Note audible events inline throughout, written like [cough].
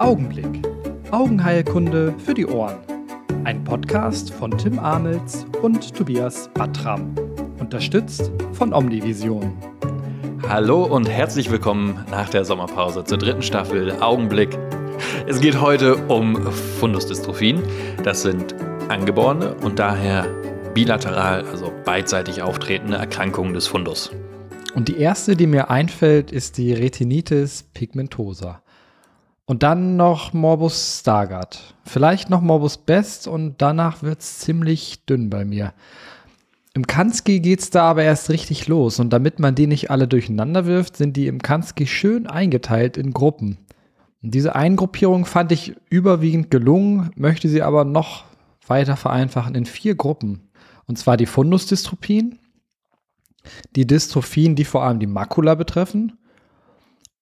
Augenblick. Augenheilkunde für die Ohren. Ein Podcast von Tim Amels und Tobias Battram. Unterstützt von Omnivision. Hallo und herzlich willkommen nach der Sommerpause zur dritten Staffel Augenblick. Es geht heute um Fundusdystrophien. Das sind angeborene und daher bilateral, also beidseitig auftretende Erkrankungen des Fundus. Und die erste, die mir einfällt, ist die Retinitis pigmentosa. Und dann noch Morbus Stargardt. Vielleicht noch Morbus Best und danach wird es ziemlich dünn bei mir. Im Kanski geht es da aber erst richtig los und damit man die nicht alle durcheinander wirft, sind die im Kanski schön eingeteilt in Gruppen. Und diese Eingruppierung fand ich überwiegend gelungen, möchte sie aber noch weiter vereinfachen in vier Gruppen. Und zwar die Fundusdystrophien, die Dystrophien, die vor allem die Makula betreffen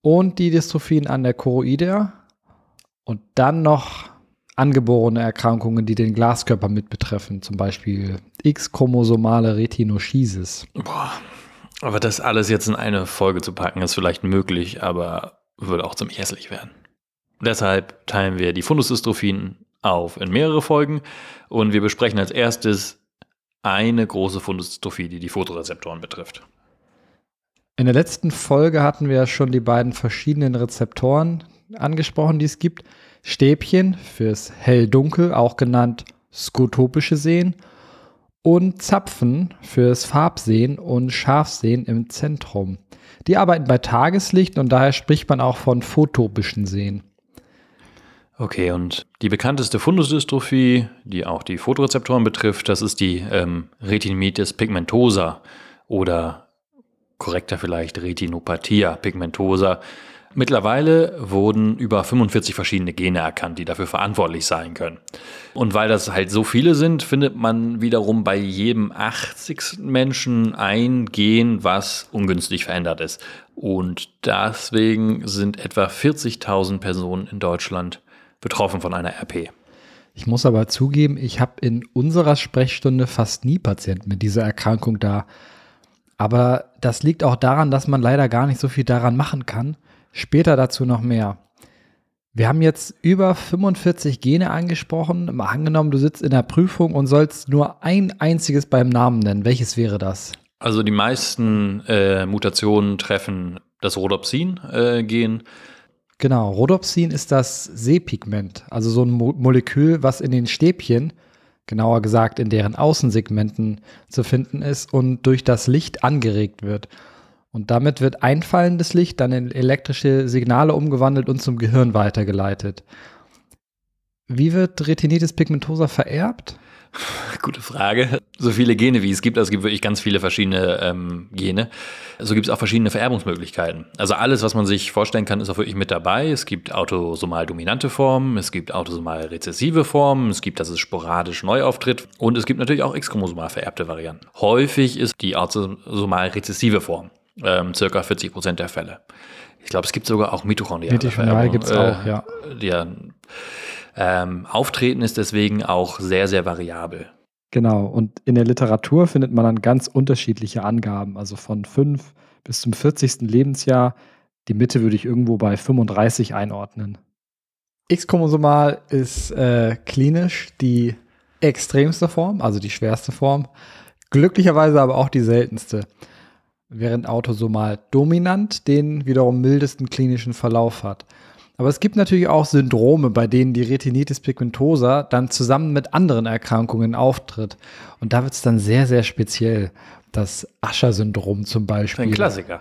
und die Dystrophien an der Choroidea und dann noch angeborene Erkrankungen, die den Glaskörper mit betreffen, zum Beispiel X-chromosomale Retinoschisis. Boah, aber das alles jetzt in eine Folge zu packen, ist vielleicht möglich, aber würde auch ziemlich hässlich werden. Deshalb teilen wir die Fundusdystrophien auf in mehrere Folgen und wir besprechen als erstes eine große Fundusdystrophie, die die Fotorezeptoren betrifft. In der letzten Folge hatten wir schon die beiden verschiedenen Rezeptoren angesprochen, die es gibt. Stäbchen fürs Hell-Dunkel, auch genannt skotopische Sehen, und Zapfen fürs Farbsehen und Scharfsehen im Zentrum. Die arbeiten bei Tageslicht und daher spricht man auch von photopischen Sehen. Okay, und die bekannteste Fundusdystrophie, die auch die Fotorezeptoren betrifft, das ist die ähm, Retinitis pigmentosa oder korrekter vielleicht Retinopathia pigmentosa. Mittlerweile wurden über 45 verschiedene Gene erkannt, die dafür verantwortlich sein können. Und weil das halt so viele sind, findet man wiederum bei jedem 80. Menschen ein Gen, was ungünstig verändert ist. Und deswegen sind etwa 40.000 Personen in Deutschland betroffen von einer RP. Ich muss aber zugeben, ich habe in unserer Sprechstunde fast nie Patienten mit dieser Erkrankung da. Aber das liegt auch daran, dass man leider gar nicht so viel daran machen kann. Später dazu noch mehr. Wir haben jetzt über 45 Gene angesprochen. Mal angenommen, du sitzt in der Prüfung und sollst nur ein einziges beim Namen nennen. Welches wäre das? Also die meisten äh, Mutationen treffen das Rhodopsin-Gen. Äh, Genau, Rhodopsin ist das Sehpigment, also so ein Mo Molekül, was in den Stäbchen, genauer gesagt in deren Außensegmenten zu finden ist und durch das Licht angeregt wird. Und damit wird einfallendes Licht dann in elektrische Signale umgewandelt und zum Gehirn weitergeleitet. Wie wird Retinitis pigmentosa vererbt? [laughs] Gute Frage. So viele Gene wie es gibt, also es gibt wirklich ganz viele verschiedene ähm, Gene. So gibt es auch verschiedene Vererbungsmöglichkeiten. Also alles, was man sich vorstellen kann, ist auch wirklich mit dabei. Es gibt autosomal dominante Formen, es gibt autosomal rezessive Formen, es gibt, dass es sporadisch neu auftritt und es gibt natürlich auch x-chromosomal vererbte Varianten. Häufig ist die autosomal rezessive Form, ähm, circa 40 Prozent der Fälle. Ich glaube, es gibt sogar auch mitochondriale Mitochondrial gibt es äh, auch, ja. Die, ähm, Auftreten ist deswegen auch sehr, sehr variabel. Genau, und in der Literatur findet man dann ganz unterschiedliche Angaben, also von 5 bis zum 40. Lebensjahr. Die Mitte würde ich irgendwo bei 35 einordnen. X-Chromosomal ist äh, klinisch die extremste Form, also die schwerste Form, glücklicherweise aber auch die seltenste, während autosomal dominant den wiederum mildesten klinischen Verlauf hat. Aber es gibt natürlich auch Syndrome, bei denen die Retinitis pigmentosa dann zusammen mit anderen Erkrankungen auftritt. Und da wird es dann sehr, sehr speziell. Das Ascher-Syndrom zum Beispiel. Ein Klassiker.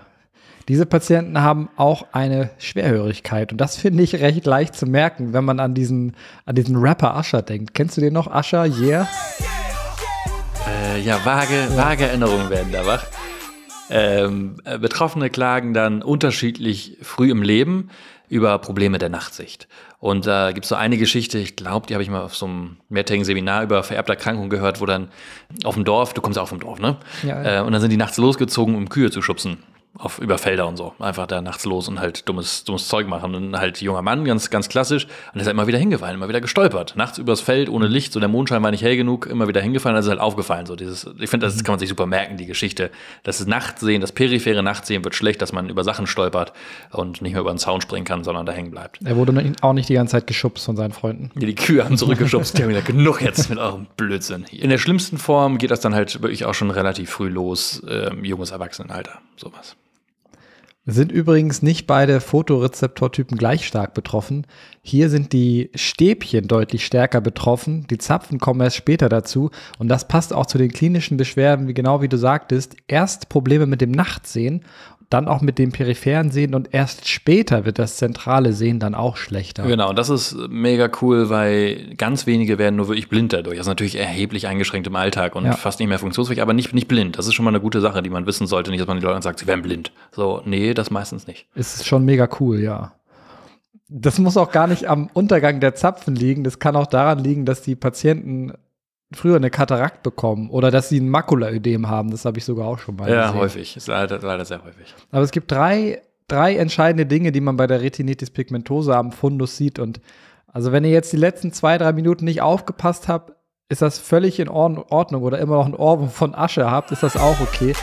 Diese Patienten haben auch eine Schwerhörigkeit. Und das finde ich recht leicht zu merken, wenn man an diesen, an diesen Rapper Ascher denkt. Kennst du den noch? Ascher, yeah? Äh, ja, vage, vage Erinnerungen werden da wach. Ähm, äh, Betroffene klagen dann unterschiedlich früh im Leben über Probleme der Nachtsicht. Und da äh, gibt es so eine Geschichte, ich glaube, die habe ich mal auf so einem mehrtägigen Seminar über vererbte Erkrankungen gehört, wo dann auf dem Dorf, du kommst auch vom Dorf, ne? Ja, ja. Äh, und dann sind die nachts losgezogen, um Kühe zu schubsen. Auf über Felder und so. Einfach da nachts los und halt dummes, dummes Zeug machen. Und halt junger Mann, ganz, ganz klassisch. Und ist halt immer wieder hingefallen, immer wieder gestolpert. Nachts übers Feld, ohne Licht, so der Mondschein war nicht hell genug, immer wieder hingefallen, also halt aufgefallen. So dieses, ich finde, das kann man sich super merken, die Geschichte. Das Nachtsehen, das periphere Nachtsehen wird schlecht, dass man über Sachen stolpert und nicht mehr über den Zaun springen kann, sondern da hängen bleibt. Er wurde auch nicht die ganze Zeit geschubst von seinen Freunden. Ja, die Kühe haben zurückgeschubst, die haben gesagt, [laughs] genug jetzt mit eurem Blödsinn. In der schlimmsten Form geht das dann halt wirklich auch schon relativ früh los, ähm, junges Erwachsenenalter, sowas. Sind übrigens nicht beide Fotorezeptortypen gleich stark betroffen. Hier sind die Stäbchen deutlich stärker betroffen. Die Zapfen kommen erst später dazu. Und das passt auch zu den klinischen Beschwerden, wie genau wie du sagtest. Erst Probleme mit dem Nachtsehen dann auch mit dem peripheren Sehen und erst später wird das zentrale Sehen dann auch schlechter. Genau, das ist mega cool, weil ganz wenige werden nur wirklich blind dadurch. Das ist natürlich erheblich eingeschränkt im Alltag und ja. fast nicht mehr funktionsfähig, aber nicht, nicht blind. Das ist schon mal eine gute Sache, die man wissen sollte. Nicht, dass man den Leuten sagt, sie werden blind. So, nee, das meistens nicht. Ist schon mega cool, ja. Das muss auch gar nicht am Untergang der Zapfen liegen. Das kann auch daran liegen, dass die Patienten früher eine Katarakt bekommen oder dass sie ein Makulaödem haben. Das habe ich sogar auch schon mal ja, gesehen. Ja, häufig. Ist leider, leider sehr häufig. Aber es gibt drei, drei entscheidende Dinge, die man bei der Retinitis pigmentosa am Fundus sieht. Und also wenn ihr jetzt die letzten zwei, drei Minuten nicht aufgepasst habt, ist das völlig in Ordnung oder immer noch ein Ohr von Asche habt, ist das auch okay.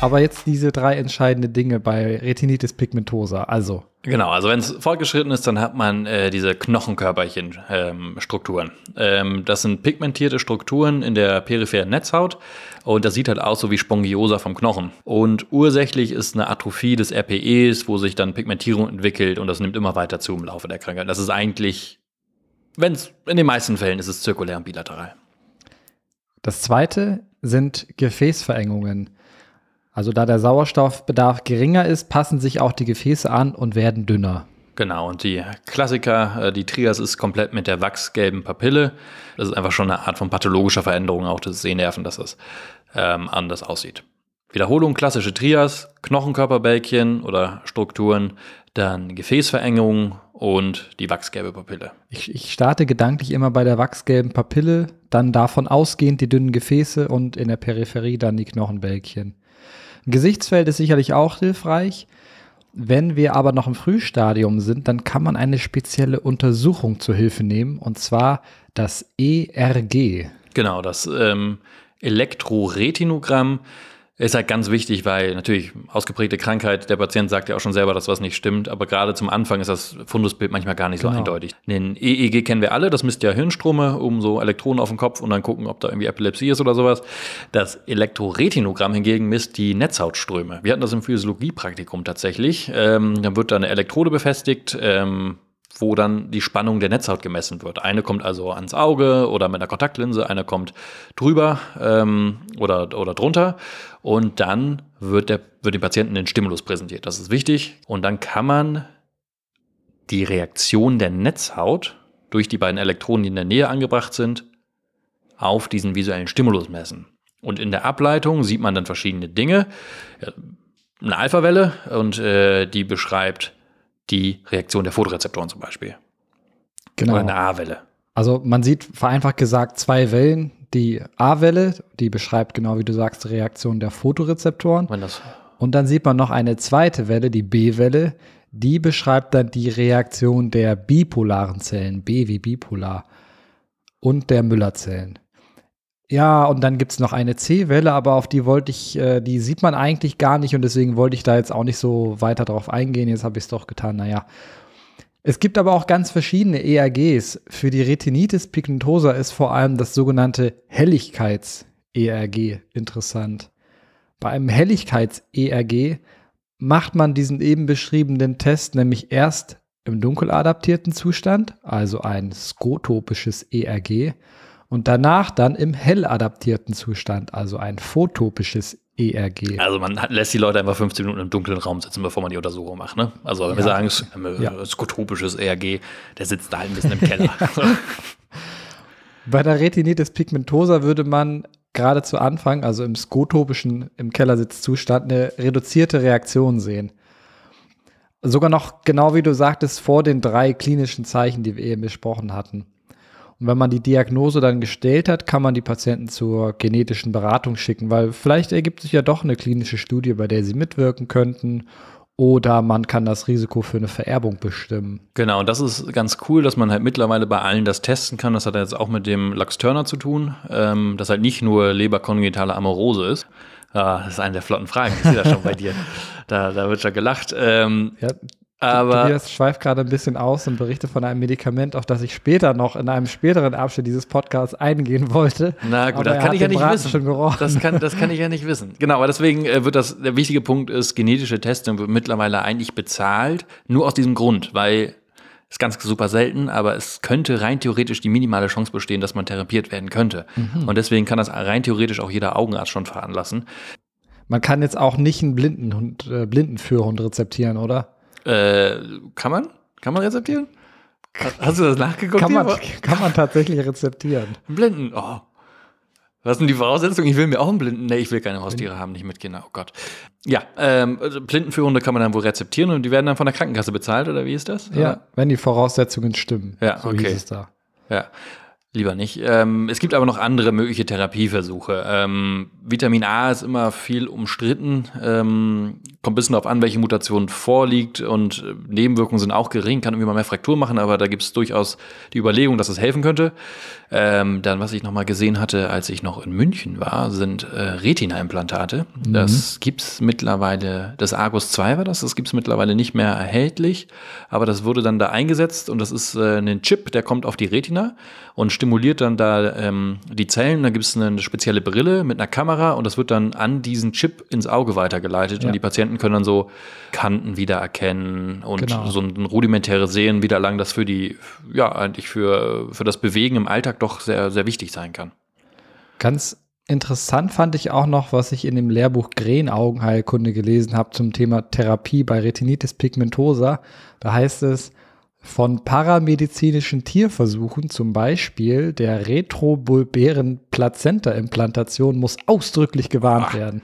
Aber jetzt diese drei entscheidenden Dinge bei Retinitis pigmentosa. Also. Genau, also wenn es fortgeschritten ist, dann hat man äh, diese Knochenkörperchen-Strukturen. Ähm, ähm, das sind pigmentierte Strukturen in der peripheren Netzhaut und das sieht halt aus so wie Spongiosa vom Knochen. Und ursächlich ist eine Atrophie des RPEs, wo sich dann Pigmentierung entwickelt und das nimmt immer weiter zu im Laufe der Krankheit. Das ist eigentlich, wenn es in den meisten Fällen ist es zirkulär und bilateral. Das zweite sind Gefäßverengungen. Also da der Sauerstoffbedarf geringer ist, passen sich auch die Gefäße an und werden dünner. Genau, und die Klassiker, äh, die Trias ist komplett mit der wachsgelben Papille. Das ist einfach schon eine Art von pathologischer Veränderung auch des Sehnerven, dass das ähm, anders aussieht. Wiederholung, klassische Trias, Knochenkörperbälkchen oder Strukturen, dann Gefäßverengung und die wachsgelbe Papille. Ich, ich starte gedanklich immer bei der wachsgelben Papille, dann davon ausgehend die dünnen Gefäße und in der Peripherie dann die Knochenbälkchen. Gesichtsfeld ist sicherlich auch hilfreich. Wenn wir aber noch im Frühstadium sind, dann kann man eine spezielle Untersuchung zur Hilfe nehmen, und zwar das ERG. Genau, das ähm, Elektroretinogramm ist halt ganz wichtig, weil natürlich ausgeprägte Krankheit, der Patient sagt ja auch schon selber, dass was nicht stimmt, aber gerade zum Anfang ist das Fundusbild manchmal gar nicht genau. so eindeutig. Den EEG kennen wir alle, das misst ja Hirnstrome, um so Elektronen auf dem Kopf und dann gucken, ob da irgendwie Epilepsie ist oder sowas. Das Elektroretinogramm hingegen misst die Netzhautströme. Wir hatten das im Physiologiepraktikum tatsächlich. Ähm, dann wird da eine Elektrode befestigt, ähm, wo dann die Spannung der Netzhaut gemessen wird. Eine kommt also ans Auge oder mit einer Kontaktlinse, eine kommt drüber ähm, oder, oder drunter. Und dann wird, der, wird dem Patienten ein Stimulus präsentiert. Das ist wichtig. Und dann kann man die Reaktion der Netzhaut durch die beiden Elektronen, die in der Nähe angebracht sind, auf diesen visuellen Stimulus messen. Und in der Ableitung sieht man dann verschiedene Dinge. Eine Alphawelle und äh, die beschreibt die Reaktion der Fotorezeptoren zum Beispiel. Genau. Oder eine A-Welle. Also man sieht vereinfacht gesagt zwei Wellen. Die A-Welle, die beschreibt genau wie du sagst die Reaktion der Fotorezeptoren. Und dann sieht man noch eine zweite Welle, die B-Welle. Die beschreibt dann die Reaktion der bipolaren Zellen, B wie bipolar, und der Müllerzellen. Ja, und dann gibt es noch eine C-Welle, aber auf die wollte ich, äh, die sieht man eigentlich gar nicht und deswegen wollte ich da jetzt auch nicht so weiter drauf eingehen. Jetzt habe ich es doch getan, naja. Es gibt aber auch ganz verschiedene ERGs. Für die Retinitis pigmentosa ist vor allem das sogenannte Helligkeits-ERG interessant. Bei einem Helligkeits-ERG macht man diesen eben beschriebenen Test nämlich erst im dunkel adaptierten Zustand, also ein skotopisches ERG, und danach dann im hell adaptierten Zustand, also ein photopisches ERG. Also man hat, lässt die Leute einfach 15 Minuten im dunklen Raum sitzen, bevor man die Untersuchung macht. Ne? Also wenn ja. wir sagen, es ja. skotopisches ERG, der sitzt da ein bisschen im Keller. [laughs] Bei der Retinitis pigmentosa würde man gerade zu Anfang, also im skotopischen, im Kellersitzzustand, eine reduzierte Reaktion sehen. Sogar noch genau wie du sagtest, vor den drei klinischen Zeichen, die wir eben besprochen hatten. Und wenn man die Diagnose dann gestellt hat, kann man die Patienten zur genetischen Beratung schicken, weil vielleicht ergibt sich ja doch eine klinische Studie, bei der sie mitwirken könnten. Oder man kann das Risiko für eine Vererbung bestimmen. Genau, und das ist ganz cool, dass man halt mittlerweile bei allen das testen kann. Das hat jetzt auch mit dem Lux Turner zu tun, ähm, dass halt nicht nur Leberkongenitale Amorose ist. Ah, das ist eine der flotten Fragen. Ich sehe das schon bei [laughs] dir. Da, da wird schon gelacht. Ähm, Ja, aber Tobias schweift gerade ein bisschen aus und berichtet von einem Medikament, auf das ich später noch in einem späteren Abschnitt dieses Podcasts eingehen wollte. Na gut, Aber das kann ich ja nicht Braten wissen. Das kann, das kann ich ja nicht wissen. Genau, aber deswegen äh, wird das, der wichtige Punkt ist, genetische Testung wird mittlerweile eigentlich bezahlt, nur aus diesem Grund, weil ist ganz super selten, aber es könnte rein theoretisch die minimale Chance bestehen, dass man therapiert werden könnte. Mhm. Und deswegen kann das rein theoretisch auch jeder Augenarzt schon veranlassen. Man kann jetzt auch nicht einen Blindenhund, äh, Blindenführhund rezeptieren, oder? Äh, kann man? Kann man rezeptieren? Hast du das nachgeguckt? Kann man, kann man tatsächlich rezeptieren. [laughs] Blinden. Oh. Was sind die Voraussetzungen? Ich will mir auch einen Blinden. Nee, ich will keine Haustiere haben, nicht mit Kindern. Oh Gott. Ja, ähm, also Blindenführhunde kann man dann wohl rezeptieren und die werden dann von der Krankenkasse bezahlt, oder wie ist das? Ja, wenn die Voraussetzungen stimmen. Ja, so okay. hieß es da. Ja, lieber nicht. Ähm, es gibt aber noch andere mögliche Therapieversuche. Ähm, Vitamin A ist immer viel umstritten. Ähm, kommt ein bisschen darauf an, welche Mutation vorliegt und äh, Nebenwirkungen sind auch gering, kann irgendwie mal mehr Fraktur machen, aber da gibt es durchaus die Überlegung, dass es helfen könnte. Ähm, dann, was ich noch mal gesehen hatte, als ich noch in München war, sind äh, Retina-Implantate. Das gibt's mittlerweile, das Argus 2 war das, das gibt's mittlerweile nicht mehr erhältlich, aber das wurde dann da eingesetzt und das ist äh, ein Chip, der kommt auf die Retina und stimuliert dann da ähm, die Zellen. Da gibt's eine spezielle Brille mit einer Kamera und das wird dann an diesen Chip ins Auge weitergeleitet Ja. und die Patienten können dann so Kanten wiedererkennen und Genau. so ein rudimentäres Sehen wiedererlangen, das für die, ja, eigentlich für, für das Bewegen im Alltag doch sehr, sehr wichtig sein kann. Ganz interessant fand ich auch noch, was ich in dem Lehrbuch Green Augenheilkunde gelesen habe zum Thema Therapie bei Retinitis pigmentosa. Da heißt es, von paramedizinischen Tierversuchen, zum Beispiel der retrobulbären Plazenta-Implantation, muss ausdrücklich gewarnt Ah, werden.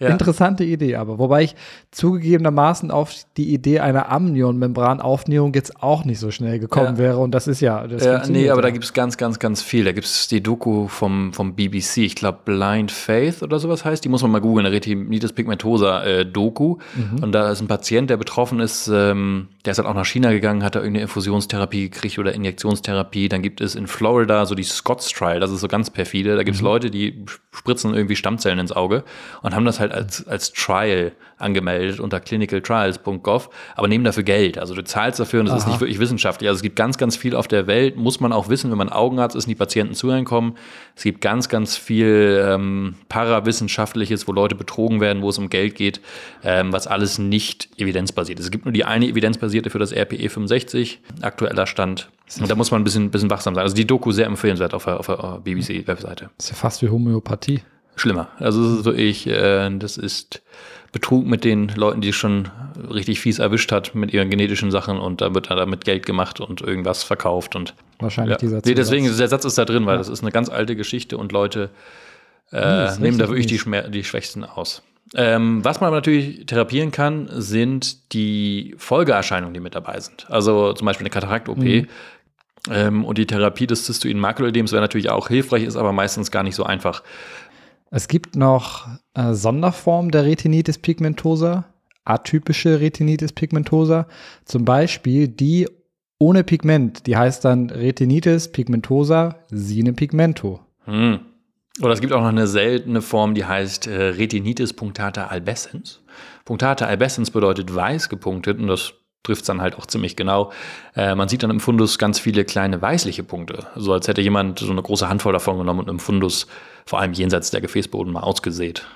Ja. Interessante Idee aber, wobei ich zugegebenermaßen auf die Idee einer Amnion-Membranaufnäherung jetzt auch nicht so schnell gekommen Ja. wäre und das ist ja, das Ja, nee, aber da gibt es ganz, ganz, ganz viel. Da gibt es die Doku vom, vom BBC, ich glaube Blind Faith oder sowas heißt. Die muss man mal googeln, Retinitis pigmentosa äh, Doku. Und da ist ein Patient, der betroffen ist, ähm, der ist halt auch nach China gegangen, hat da irgendeine Infusionstherapie gekriegt oder Injektionstherapie. Dann gibt es in Florida so die Scots Trial, das ist so ganz perfide. Da gibt es Leute, die spritzen irgendwie Stammzellen ins Auge und haben das halt als, als Trial angemeldet unter clinicaltrials.gov, aber nehmen dafür Geld. Also du zahlst dafür und es ist nicht wirklich wissenschaftlich. Also es gibt ganz, ganz viel auf der Welt, muss man auch wissen, wenn man Augenarzt ist und die Patienten zu einem kommen. Es gibt ganz, ganz viel ähm, Parawissenschaftliches, wo Leute betrogen werden, wo es um Geld geht, ähm, was alles nicht evidenzbasiert ist. Es gibt nur die eine evidenzbasierte für das RPE 65, aktueller Stand. Und da muss man ein bisschen, bisschen wachsam sein. Also die Doku sehr empfehlenswert auf der, auf der BBC-Webseite. ist ja fast wie Homöopathie. Schlimmer. Also es ist wirklich, äh, das ist Betrug mit den Leuten, die schon richtig fies erwischt hat mit ihren genetischen Sachen und da wird damit Geld gemacht und irgendwas verkauft und Wahrscheinlich ja. dieser nee, deswegen der Satz ist da drin, weil Ja. das ist eine ganz alte Geschichte und Leute äh, nehmen da wirklich die, die Schwächsten aus. Ähm, was man aber natürlich therapieren kann, sind die Folgeerscheinungen, die mit dabei sind. Also zum Beispiel eine Katarakt-OP. Mhm. Ähm, und die Therapie des cystoiden Makulödems wäre natürlich auch hilfreich, ist aber meistens gar nicht so einfach. Es gibt noch äh, Sonderformen der Retinitis pigmentosa, atypische Retinitis pigmentosa, zum Beispiel die ohne Pigment, die heißt dann Retinitis pigmentosa sine pigmento. Hm. Oder es gibt auch noch eine seltene Form, die heißt äh, Retinitis punctata albescens. Punctata albescens bedeutet weiß gepunktet und das trifft es dann halt auch ziemlich genau. Äh, man sieht dann im Fundus ganz viele kleine weißliche Punkte, so als hätte jemand so eine große Handvoll davon genommen und im Fundus vor allem jenseits der Gefäßboden mal ausgesät.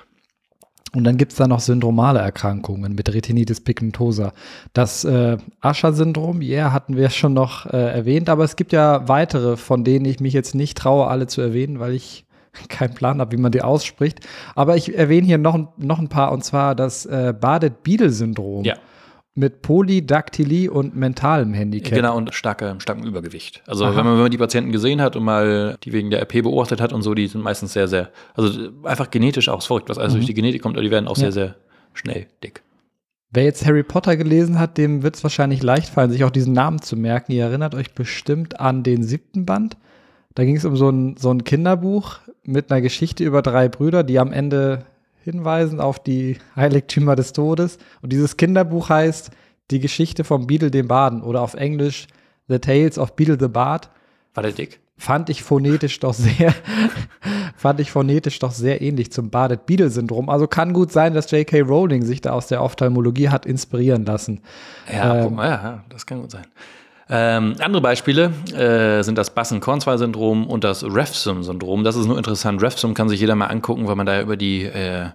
Und dann gibt es da noch syndromale Erkrankungen mit Retinitis pigmentosa. Das äh, Usher-Syndrom, ja, hatten wir schon noch äh, erwähnt, aber es gibt ja weitere, von denen ich mich jetzt nicht traue, alle zu erwähnen, weil ich [laughs] keinen Plan habe, wie man die ausspricht. Aber ich erwähne hier noch, noch ein paar, und zwar das äh, Bardet-Biedl-Syndrom Ja. mit Polydaktylie und mentalem Handicap. Genau, und starke, starkem Übergewicht. Also wenn man, wenn man die Patienten gesehen hat und mal die wegen der RP beobachtet hat und so, die sind meistens sehr, sehr, also einfach genetisch auch verrückt, was alles Mhm. durch die Genetik kommt, aber die werden auch Ja. sehr, sehr schnell dick. Wer jetzt Harry Potter gelesen hat, dem wird es wahrscheinlich leicht fallen, sich auch diesen Namen zu merken. Ihr erinnert euch bestimmt an den siebten Band. Da ging es um so ein, so ein Kinderbuch mit einer Geschichte über drei Brüder, die am Ende hinweisen auf die Heiligtümer des Todes. Und dieses Kinderbuch heißt Die Geschichte vom Beadle dem Baden oder auf Englisch The Tales of Beadle the Bard. War der dick? Fand ich phonetisch doch sehr, [laughs] fand ich phonetisch doch sehr ähnlich zum Bardet-Beadle-Syndrom. Also kann gut sein, dass J.K. Rowling sich da aus der Ophthalmologie hat inspirieren lassen. Ja, ähm, ja das kann gut sein. Ähm, andere Beispiele äh, sind das Bassen-Kornzwei-Syndrom und das Refsum-Syndrom. Das ist nur interessant. Refsum kann sich jeder mal angucken, weil man da über die äh,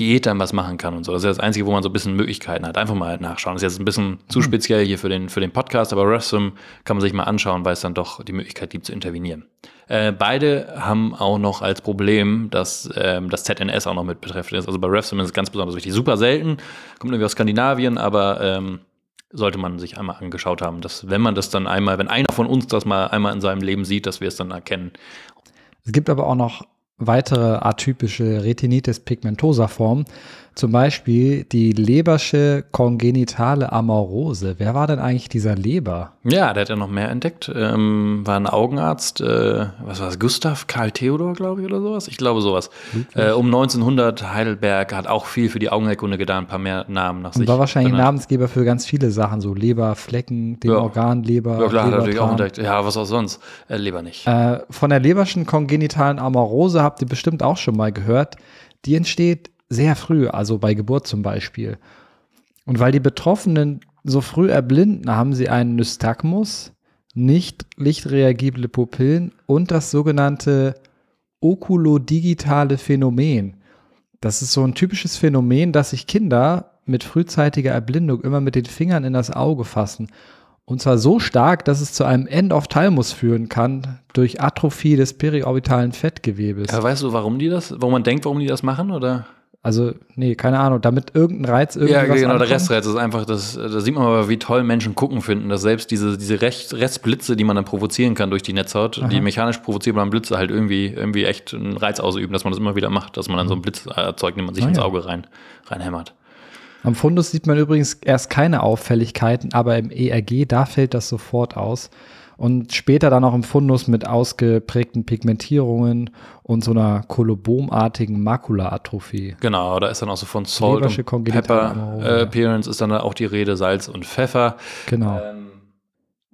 Diät dann was machen kann und so. Das ist das Einzige, wo man so ein bisschen Möglichkeiten hat. Einfach mal nachschauen. Das ist jetzt ein bisschen zu mhm. speziell hier für den, für den Podcast, aber Refsum kann man sich mal anschauen, weil es dann doch die Möglichkeit gibt zu intervenieren. Äh, beide haben auch noch als Problem, dass ähm, das ZNS auch noch mit betreffend ist. Also bei Refsum ist es ganz besonders wichtig. Super selten, kommt irgendwie aus Skandinavien, aber ähm, sollte man sich einmal angeschaut haben, dass wenn man das dann einmal, wenn einer von uns das mal einmal in seinem Leben sieht, dass wir es dann erkennen. Es gibt aber auch noch weitere atypische Retinitis pigmentosa Formen, zum Beispiel die Lebersche kongenitale Amorose. Wer war denn eigentlich dieser Leber? Ja, der hat ja noch mehr entdeckt. Ähm, war ein Augenarzt, äh, was war es, Gustav Karl Theodor, glaube ich, oder sowas? Ich glaube sowas. Äh, um 1900 Heidelberg hat auch viel für die Augenerkunde getan, ein paar mehr Namen nach Und sich. War wahrscheinlich benannt. Namensgeber für ganz viele Sachen, so Leberflecken, den ja. Organleber. Ja, klar, hat er natürlich auch entdeckt. Ja, was auch sonst. Äh, Leber nicht. Äh, von der Leberschen kongenitalen Amorose habt ihr bestimmt auch schon mal gehört. Die entsteht sehr früh, also bei Geburt zum Beispiel. Und weil die Betroffenen so früh erblinden, haben sie einen Nystagmus, nicht lichtreagible Pupillen und das sogenannte okulodigitale Phänomen. Das ist so ein typisches Phänomen, dass sich Kinder mit frühzeitiger Erblindung immer mit den Fingern in das Auge fassen. Und zwar so stark, dass es zu einem Endophthalmus führen kann durch Atrophie des periorbitalen Fettgewebes. Ja, weißt du, warum die das, warum man denkt, warum die das machen, oder? Also, nee, keine Ahnung, damit irgendein Reiz irgendwie. Ja, genau, der Restreiz ist einfach, das, da sieht man aber, wie toll Menschen gucken finden, dass selbst diese, diese Restblitze, die man dann provozieren kann durch die Netzhaut, Aha. die mechanisch provozierbaren Blitze halt irgendwie, irgendwie echt einen Reiz ausüben, dass man das immer wieder macht, dass man dann so einen Blitz erzeugt, den man sich ah, ins. Auge rein, reinhämmert. Am Fundus sieht man übrigens erst keine Auffälligkeiten, aber im ERG, da fällt das sofort aus und später dann auch im Fundus mit ausgeprägten Pigmentierungen und so einer kolobomartigen Makulaatrophie. Genau, da ist dann auch so von Salt und Pepper äh, Appearance ist dann auch die Rede, Salz und Pfeffer. Genau. Ähm.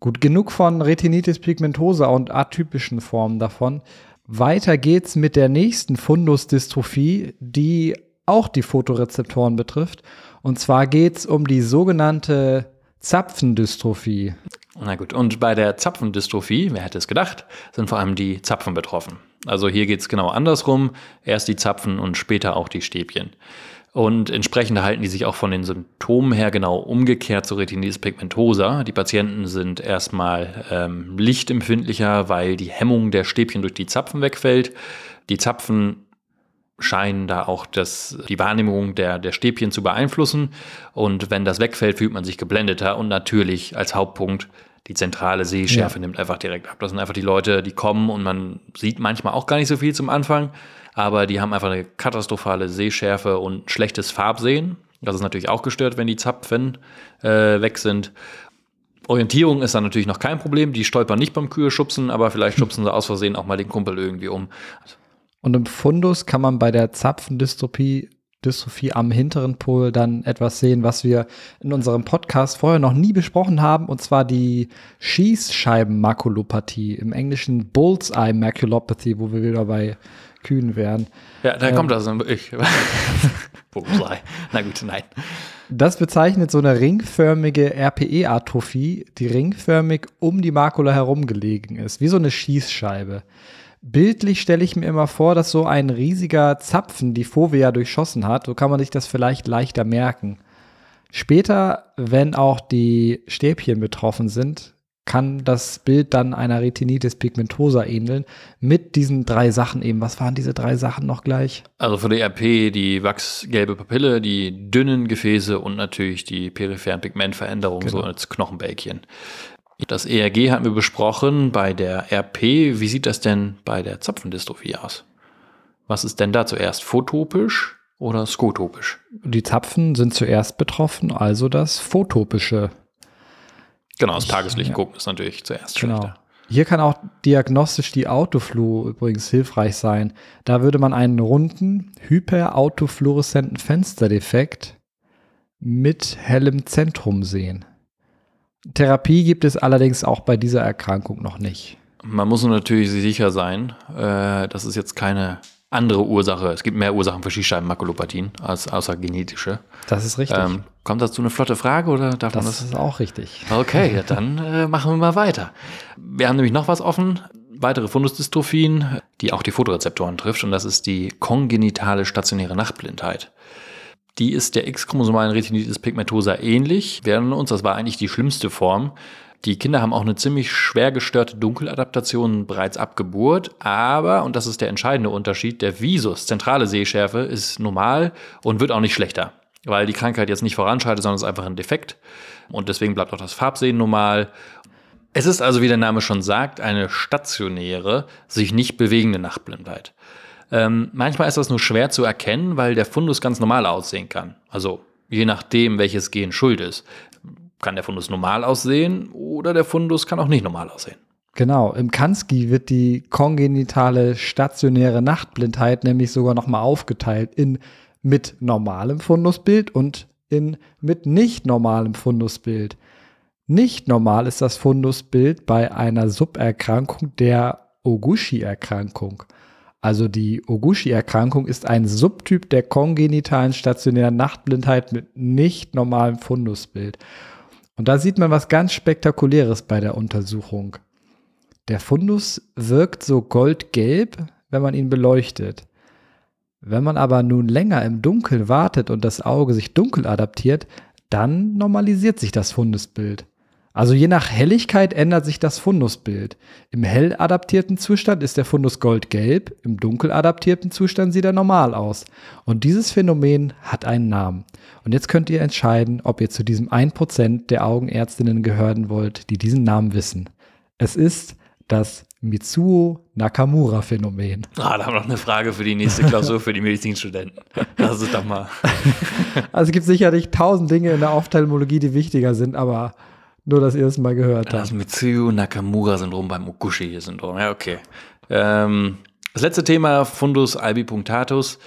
Gut, genug von Retinitis pigmentosa und atypischen Formen davon. Weiter geht's mit der nächsten Fundusdystrophie, die auch die Fotorezeptoren betrifft. Und zwar geht's um die sogenannte Zapfendystrophie. Na gut, und bei der Zapfendystrophie, wer hätte es gedacht, sind vor allem die Zapfen betroffen. Also hier geht es genau andersrum, erst die Zapfen und später auch die Stäbchen. Und entsprechend halten die sich auch von den Symptomen her genau umgekehrt zur Retinitis pigmentosa. Die Patienten sind erstmal ähm, lichtempfindlicher, weil die Hemmung der Stäbchen durch die Zapfen wegfällt. Die Zapfen scheinen da auch das, die Wahrnehmung der, der Stäbchen zu beeinflussen. Und wenn das wegfällt, fühlt man sich geblendeter. Und natürlich als Hauptpunkt die zentrale Sehschärfe ja. nimmt einfach direkt ab. Das sind einfach die Leute, die kommen und man sieht manchmal auch gar nicht so viel zum Anfang, aber die haben einfach eine katastrophale Sehschärfe und schlechtes Farbsehen. Das ist natürlich auch gestört, wenn die Zapfen äh, weg sind. Orientierung ist dann natürlich noch kein Problem. Die stolpern nicht beim Kühe schubsen, aber vielleicht [laughs] schubsen sie aus Versehen auch mal den Kumpel irgendwie um. Und im Fundus kann man bei der Zapfendystrophie Dystrophie am hinteren Pol dann etwas sehen, was wir in unserem Podcast vorher noch nie besprochen haben, und zwar die Schießscheibenmakulopathie, im Englischen Bullseye Maculopathy, wo wir wieder bei Kühen wären. Ja, da ähm, kommt das wirklich. [laughs] Bullseye. Na gut, nein. Das bezeichnet so eine ringförmige RPE-Atrophie, die ringförmig um die Makula herum gelegen ist, wie so eine Schießscheibe. Bildlich stelle ich mir immer vor, dass so ein riesiger Zapfen die Fovea durchschossen hat. So kann man sich das vielleicht leichter merken. Später, wenn auch die Stäbchen betroffen sind, kann das Bild dann einer Retinitis pigmentosa ähneln. Mit diesen drei Sachen eben. Was waren diese drei Sachen noch gleich? Also für die RP die wachsgelbe Papille, die dünnen Gefäße und natürlich die peripheren Pigmentveränderungen, genau. so als Knochenbällchen. Das ERG hatten wir besprochen bei der RP. Wie sieht das denn bei der Zapfendystrophie aus? Was ist denn da zuerst? Photopisch oder skotopisch? Die Zapfen sind zuerst betroffen, also das photopische. Genau, das Tageslicht ja. gucken ist natürlich zuerst genau. schlechter. Hier kann auch diagnostisch die Autoflu übrigens hilfreich sein. Da würde man einen runden, hyperautofluoreszenten Fensterdefekt mit hellem Zentrum sehen. Therapie gibt es allerdings auch bei dieser Erkrankung noch nicht. Man muss natürlich sicher sein, äh, das ist jetzt keine andere Ursache. Es gibt mehr Ursachen für Schießscheibenmakulopathien als außer genetische. Das ist richtig. Ähm, kommt dazu eine flotte Frage oder darf das man das? ist auch richtig. Okay, ja, dann äh, machen wir mal weiter. Wir haben nämlich noch was offen. Weitere Fundusdystrophien, die auch die Fotorezeptoren trifft, und das ist die kongenitale stationäre Nachtblindheit. Die ist der X-chromosomalen Retinitis pigmentosa ähnlich. Wir erinnern uns, das war eigentlich die schlimmste Form. Die Kinder haben auch eine ziemlich schwer gestörte Dunkeladaptation bereits ab Geburt, aber, und das ist der entscheidende Unterschied, der Visus, zentrale Sehschärfe, ist normal und wird auch nicht schlechter, weil die Krankheit jetzt nicht voranschreitet, sondern es ist einfach ein Defekt. Und deswegen bleibt auch das Farbsehen normal. Es ist also, wie der Name schon sagt, eine stationäre, sich nicht bewegende Nachtblindheit. Ähm, manchmal ist das nur schwer zu erkennen, weil der Fundus ganz normal aussehen kann. Also je nachdem, welches Gen schuld ist kann der Fundus normal aussehen oder der Fundus kann auch nicht normal aussehen. Genau, im Kansky wird die kongenitale stationäre Nachtblindheit nämlich sogar nochmal aufgeteilt in mit normalem Fundusbild und in mit nicht normalem Fundusbild. Nicht normal ist das Fundusbild bei einer Suberkrankung der Oguchi-Erkrankung. Also die Oguchi-Erkrankung ist ein Subtyp der kongenitalen stationären Nachtblindheit mit nicht normalem Fundusbild. Und da sieht man was ganz Spektakuläres bei der Untersuchung. Der Fundus wirkt so goldgelb, wenn man ihn beleuchtet. Wenn man aber nun länger im Dunkeln wartet und das Auge sich dunkel adaptiert, dann normalisiert sich das Fundusbild. Also je nach Helligkeit ändert sich das Fundusbild. Im hell adaptierten Zustand ist der Fundus goldgelb, im dunkel adaptierten Zustand sieht er normal aus. Und dieses Phänomen hat einen Namen. Und jetzt könnt ihr entscheiden, ob ihr zu diesem 1% der Augenärztinnen gehören wollt, die diesen Namen wissen. Es ist das Mitsuo Nakamura Phänomen. Ah, da haben wir noch eine Frage für die nächste Klausur für die Medizinstudenten. Das ist doch mal. [laughs] also es gibt sicherlich tausend Dinge in der Ophthalmologie, die wichtiger sind, aber nur, dass ihr es mal gehört habt. Das Mitsuyo Nakamura-Syndrom beim Okushi-Syndrom. Ja, okay. Ähm, das letzte Thema, Fundus albipunctatus.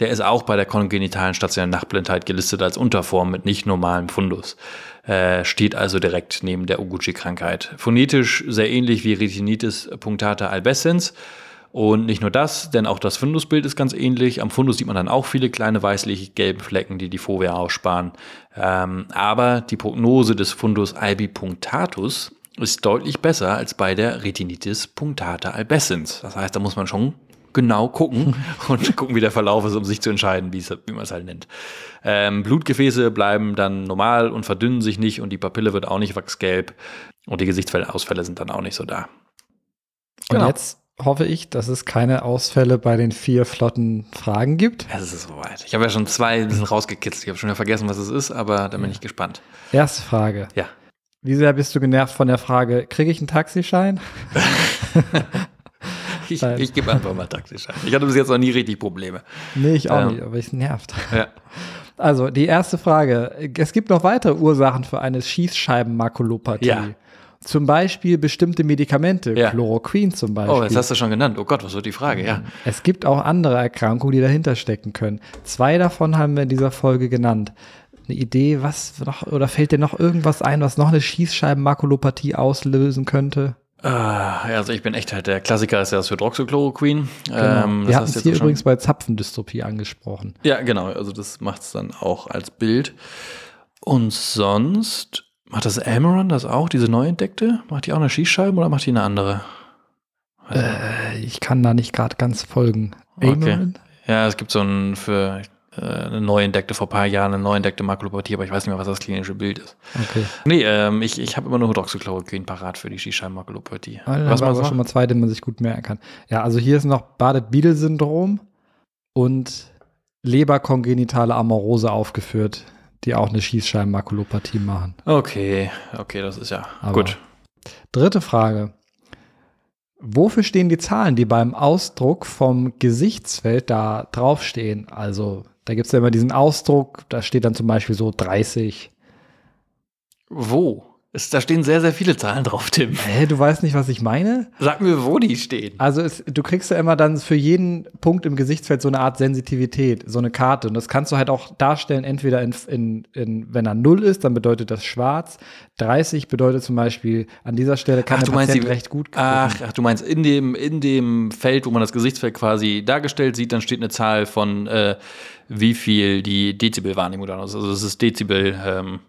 Der ist auch bei der kongenitalen stationären Nachtblindheit gelistet als Unterform mit nicht normalem Fundus. Äh, steht also direkt neben der Oguchi-Krankheit. Phonetisch sehr ähnlich wie Retinitis punctata albescens und nicht nur das, denn auch das Fundusbild ist ganz ähnlich. Am Fundus sieht man dann auch viele kleine weißlich gelbe Flecken, die die Fovea aussparen. Ähm, aber die Prognose des Fundus albipunctatus ist deutlich besser als bei der Retinitis punctata albescens. Das heißt, da muss man schon genau gucken [laughs] und gucken, wie der Verlauf ist, um sich zu entscheiden, wie man es halt nennt. Ähm, Blutgefäße bleiben dann normal und verdünnen sich nicht und die Papille wird auch nicht wachsgelb und die Gesichtsfeldausfälle sind dann auch nicht so da. Und genau. jetzt hoffe ich, dass es keine Ausfälle bei den vier flotten Fragen gibt. Es ist soweit. Ich habe ja schon zwei ein bisschen rausgekitzelt. Ich habe schon wieder vergessen, was es ist, aber da bin ich gespannt. Erste Frage. Ja. Wie sehr bist du genervt von der Frage, kriege ich einen Taxischein? [laughs] ich, ich gebe einfach mal Taxischein. Ich hatte bis jetzt noch nie richtig Probleme. Nee, ich auch ähm, nicht, aber es nervt. Ja. Also, die erste Frage. Es gibt noch weitere Ursachen für eine Schießscheibenmakulopathie. Ja. Zum Beispiel bestimmte Medikamente, ja. Chloroquin zum Beispiel. Oh, das hast du schon genannt. Oh Gott, was wird die Frage? Ja. Es gibt auch andere Erkrankungen, die dahinter stecken können. Zwei davon haben wir in dieser Folge genannt. Eine Idee, was noch, oder fällt dir noch irgendwas ein, was noch eine Schießscheibenmakulopathie auslösen könnte? Ah, also ich bin echt halt, der Klassiker ist ja das Hydroxychloroquin. Genau. Ähm, Wir hatten es hier übrigens bei Zapfendystropie angesprochen. Ja, genau, also das macht es dann auch als Bild. Und sonst Macht das Amaran das auch, diese neu entdeckte? Macht die auch eine Schießscheibe oder macht die eine andere? Also, äh, ich kann da nicht gerade ganz folgen. Okay. Ja, es gibt so ein für äh, eine neu entdeckte, vor ein paar Jahren eine neu entdeckte Makulopathie, aber ich weiß nicht mehr, was das klinische Bild ist. Okay. Nee, ähm, ich, ich habe immer nur Hydroxychloroquin parat für die Schießscheibenmakulopathie. Also, was man schon mal zwei, den man sich gut merken kann. Ja, also hier ist noch Bardet-Biedel-Syndrom und Leberkongenitale Amorose aufgeführt die auch eine Schießscheibenmakulopathie machen. Okay, okay, das ist ja Aber gut. Dritte Frage. Wofür stehen die Zahlen, die beim Ausdruck vom Gesichtsfeld da draufstehen? Also, da gibt es ja immer diesen Ausdruck, da steht dann zum Beispiel so 30. Wo? Es, da stehen sehr, sehr viele Zahlen drauf, Tim. Hä, du weißt nicht, was ich meine? Sag mir, wo die stehen. Also es, du kriegst ja immer dann für jeden Punkt im Gesichtsfeld so eine Art Sensitivität, so eine Karte. Und das kannst du halt auch darstellen, entweder in, in, in wenn er 0 ist, dann bedeutet das schwarz. 30 bedeutet zum Beispiel, an dieser Stelle kann Ach, der du meinst Patient die- recht gut Ach, ach, du meinst, in dem, in dem Feld, wo man das Gesichtsfeld quasi dargestellt sieht, dann steht eine Zahl von, äh, wie viel die Dezibelwahrnehmung dann ist. Also das ist Dezibel, ähm,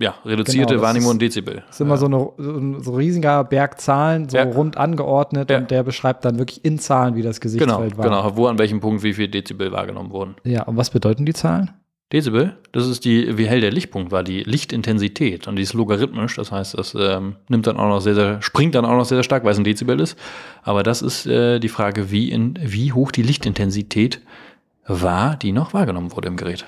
ja, reduzierte Genau, Wahrnehmung und Dezibel. Das ist immer so, eine, so ein so riesiger Berg Zahlen, so Ja. rund angeordnet Ja. und der beschreibt dann wirklich in Zahlen, wie das Genau, Gesichtsfeld war. genau, wo an welchem Punkt wie viel Dezibel wahrgenommen wurden. Ja, und was bedeuten die Zahlen? Dezibel, das ist die, wie hell der Lichtpunkt war, die Lichtintensität. Und die ist logarithmisch, das heißt, das ähm, nimmt dann auch noch sehr, sehr, springt dann auch noch sehr, sehr stark, weil es ein Dezibel ist. Aber das ist äh, die Frage, wie, in, wie hoch die Lichtintensität war, die noch wahrgenommen wurde im Gerät.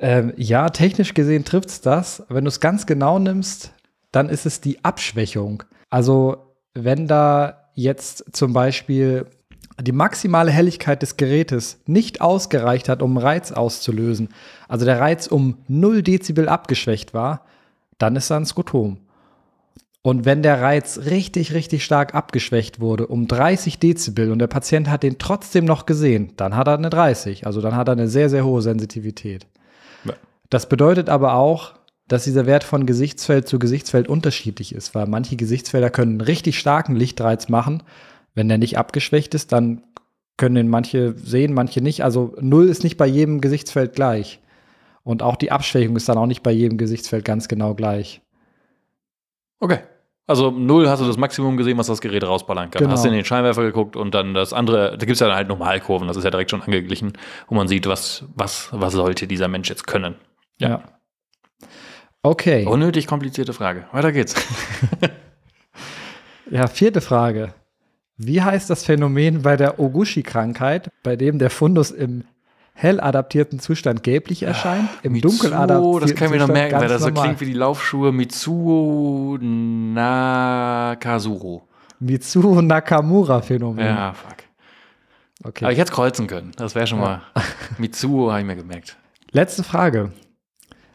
Ähm, ja, technisch gesehen trifft es das. Wenn du es ganz genau nimmst, dann ist es die Abschwächung. Also, wenn da jetzt zum Beispiel die maximale Helligkeit des Gerätes nicht ausgereicht hat, um Reiz auszulösen, also der Reiz um 0 Dezibel abgeschwächt war, dann ist da ein Skotom. Und wenn der Reiz richtig, richtig stark abgeschwächt wurde, um 30 Dezibel und der Patient hat den trotzdem noch gesehen, dann hat er eine 30. Also dann hat er eine sehr, sehr hohe Sensitivität. Ja. Das bedeutet aber auch, dass dieser Wert von Gesichtsfeld zu Gesichtsfeld unterschiedlich ist, weil manche Gesichtsfelder können einen richtig starken Lichtreiz machen. Wenn der nicht abgeschwächt ist, dann können den manche sehen, manche nicht. Also null ist nicht bei jedem Gesichtsfeld gleich. Und auch die Abschwächung ist dann auch nicht bei jedem Gesichtsfeld ganz genau gleich. Okay. Also null hast du das Maximum gesehen, was das Gerät rausballern kann. Genau. Hast in den Scheinwerfer geguckt und dann das andere, da gibt es ja dann halt Normalkurven, das ist ja direkt schon angeglichen, wo man sieht, was, was, was sollte dieser Mensch jetzt können. Ja. Okay. Unnötig komplizierte Frage. Weiter geht's. [laughs] [laughs] Ja, vierte Frage. Wie heißt das Phänomen bei der Oguchi-Krankheit, bei dem der Fundus im hell adaptierten Zustand gelblich erscheint, im dunkel adaptierten das kann ich mir noch merken, weil das so normal? klingt wie die Laufschuhe Mitsuo Nakazuro. Mitsuo Nakamura-Phänomen. Ja, fuck. Okay. Aber ich hätte es kreuzen können. Das wäre schon mal. [laughs] Mitsuo habe ich mir gemerkt. Letzte Frage.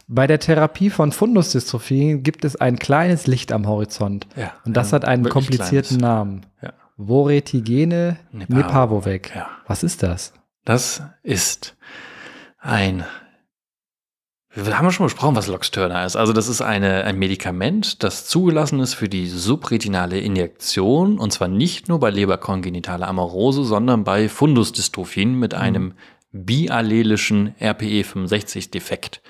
Bei der Therapie von Fundusdystrophien gibt es ein kleines Licht am Horizont. Ja. Und das ein hat einen komplizierten kleines. Namen. Ja. Voretigene Nepavovec. Ja. Was ist das? Das ist ein. Wir haben schon besprochen, was Loxturner ist. Also, das ist eine, ein Medikament, das zugelassen ist für die subretinale Injektion. Und zwar nicht nur bei leberkongenitaler Amorose, sondern bei Fundusdystrophien mit einem biallelischen RPE65-Defekt.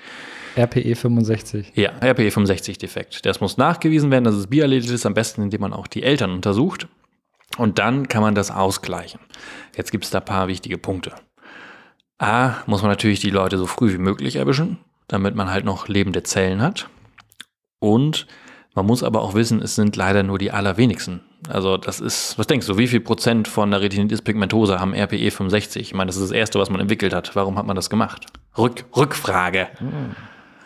RPE 65. Ja, RPE65-Defekt. Das muss nachgewiesen werden, dass es biallelisch ist, am besten, indem man auch die Eltern untersucht. Und dann kann man das ausgleichen. Jetzt gibt es da ein paar wichtige Punkte. A, muss man natürlich die Leute so früh wie möglich erwischen, damit man halt noch lebende Zellen hat. Und man muss aber auch wissen, es sind leider nur die allerwenigsten. Also das ist, was denkst du, wie viel Prozent von der Retinitis pigmentosa haben RPE 65? Ich meine, das ist das Erste, was man entwickelt hat. Warum hat man das gemacht? Rück, Rückfrage.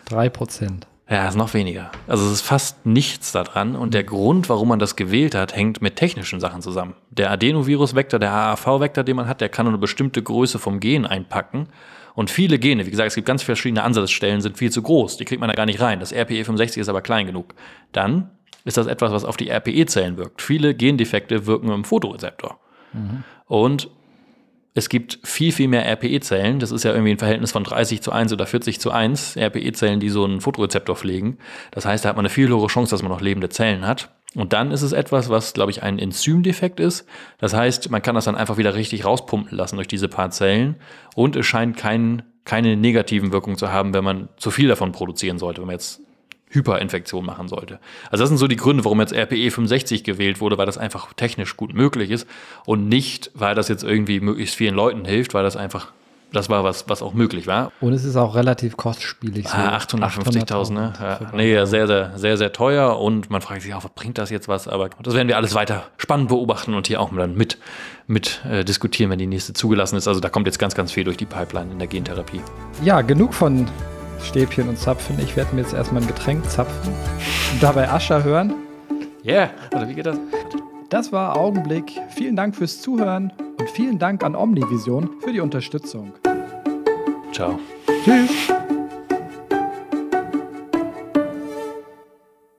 Drei Prozent. Ja, ist noch weniger. Also es ist fast nichts daran. Und der Grund, warum man das gewählt hat, hängt mit technischen Sachen zusammen. Der Adenovirus-Vektor, der AAV-Vektor, den man hat, der kann nur eine bestimmte Größe vom Gen einpacken. Und viele Gene, wie gesagt, es gibt ganz verschiedene Ansatzstellen, sind viel zu groß. Die kriegt man da gar nicht rein. Das RPE65 ist aber klein genug. Dann ist das etwas, was auf die RPE-Zellen wirkt. Viele Gendefekte wirken im Fotorezeptor. Und es gibt viel, viel mehr RPE-Zellen. Das ist ja irgendwie ein Verhältnis von 30 zu 1 oder 40 zu 1. RPE-Zellen, die so einen Fotorezeptor pflegen. Das heißt, da hat man eine viel höhere Chance, dass man noch lebende Zellen hat. Und dann ist es etwas, was, glaube ich, ein Enzymdefekt ist. Das heißt, man kann das dann einfach wieder richtig rauspumpen lassen durch diese paar Zellen. Und es scheint kein, keine negativen Wirkungen zu haben, wenn man zu viel davon produzieren sollte, wenn man jetzt Hyperinfektion machen sollte. Also das sind so die Gründe, warum jetzt RPE 65 gewählt wurde, weil das einfach technisch gut möglich ist und nicht, weil das jetzt irgendwie möglichst vielen Leuten hilft, weil das einfach, das war was, was auch möglich war. Und es ist auch relativ kostspielig. so Ah, 850.000, ne? 800.000 Ja, nee, ja, sehr, sehr, sehr, sehr teuer und man fragt sich auch, was bringt das jetzt was? Aber das werden wir alles weiter spannend beobachten und hier auch dann mit, mit äh, diskutieren, wenn die nächste zugelassen ist. Also da kommt jetzt ganz, ganz viel durch die Pipeline in der Gentherapie. Ja, genug von Stäbchen und Zapfen. Ich werde mir jetzt erstmal ein Getränk zapfen und dabei Ascher hören. Yeah, oder wie geht das? Das war Augenblick. Vielen Dank fürs Zuhören und vielen Dank an Omnivision für die Unterstützung. Ciao. Tschüss.